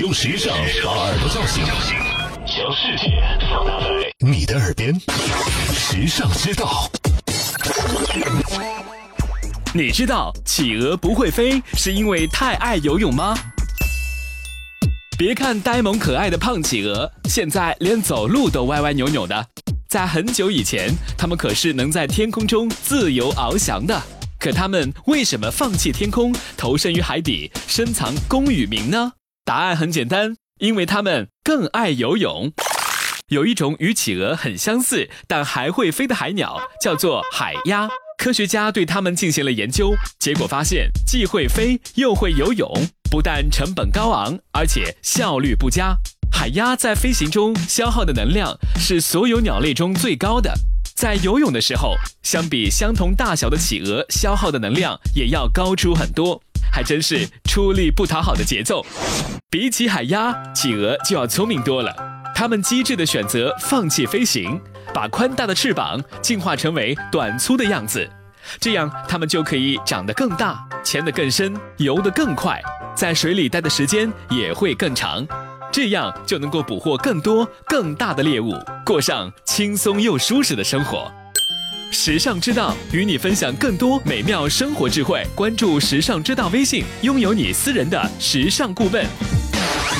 用时尚把耳朵叫醒，将世界放大在你的耳边，时尚之道。你知道企鹅不会飞是因为太爱游泳吗？别看呆萌可爱的胖企鹅，现在连走路都歪歪扭扭的。在很久以前，它们可是能在天空中自由翱翔的。可它们为什么放弃天空，投身于海底，深藏功与名呢？答案很简单，因为它们更爱游泳。有一种与企鹅很相似，但还会飞的海鸟，叫做海鸭。科学家对它们进行了研究，结果发现既会飞又会游泳，不但成本高昂，而且效率不佳。海鸭在飞行中消耗的能量是所有鸟类中最高的，在游泳的时候，相比相同大小的企鹅，消耗的能量也要高出很多，还真是出力不讨好的节奏。比起海鸭，企鹅就要聪明多了，它们机智地选择放弃飞行，把宽大的翅膀进化成为短粗的样子，这样它们就可以长得更大，潜得更深，游得更快，在水里待的时间也会更长。这样就能够捕获更多更大的猎物，过上轻松又舒适的生活。时尚之道与你分享更多美妙生活智慧，关注时尚之道微信，拥有你私人的时尚顾问。